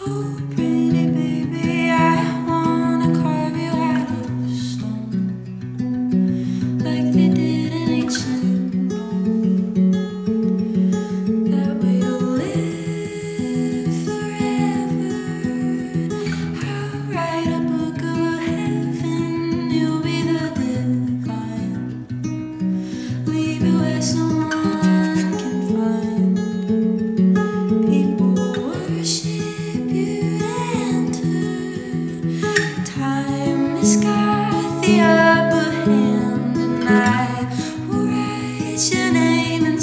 hope. the upper hand and I will your name and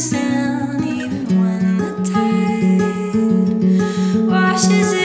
even when the tide washes it.